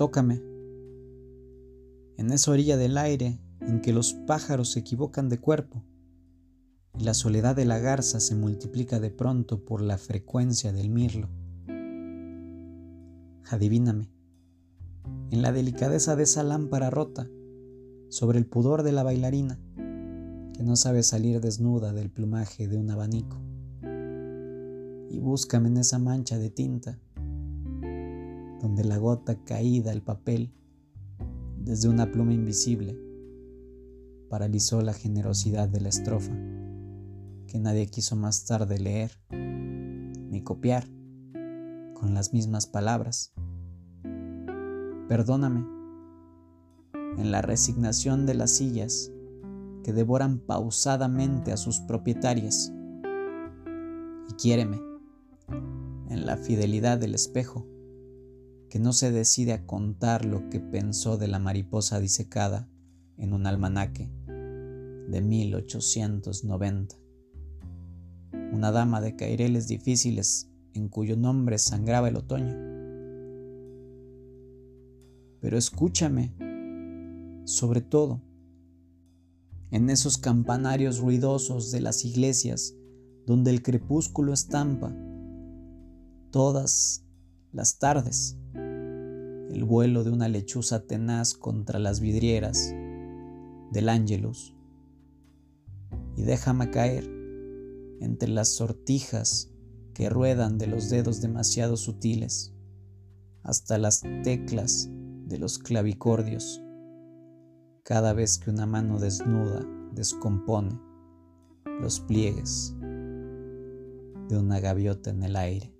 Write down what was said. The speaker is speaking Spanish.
Tócame. En esa orilla del aire en que los pájaros se equivocan de cuerpo y la soledad de la garza se multiplica de pronto por la frecuencia del mirlo. Adivíname, en la delicadeza de esa lámpara rota, sobre el pudor de la bailarina, que no sabe salir desnuda del plumaje de un abanico. Y búscame en esa mancha de tinta, donde la gota caída al papel, desde una pluma invisible, paralizó la generosidad de la estrofa, que nadie quiso más tarde leer ni copiar con las mismas palabras. Perdóname en la resignación de las sillas que devoran pausadamente a sus propietarias. Y quiéreme en la fidelidad del espejo que no se decide a contar lo que pensó de la mariposa disecada en un almanaque de 1890. Una dama de caireles difíciles en cuyo nombre sangraba el otoño. Pero escúchame, sobre todo, en esos campanarios ruidosos de las iglesias donde el crepúsculo estampa todas las tardes el vuelo de una lechuza tenaz contra las vidrieras del Ángelus y déjame caer entre las sortijas que ruedan de los dedos demasiado sutiles hasta las teclas de los clavicordios cada vez que una mano desnuda descompone los pliegues de una gaviota en el aire.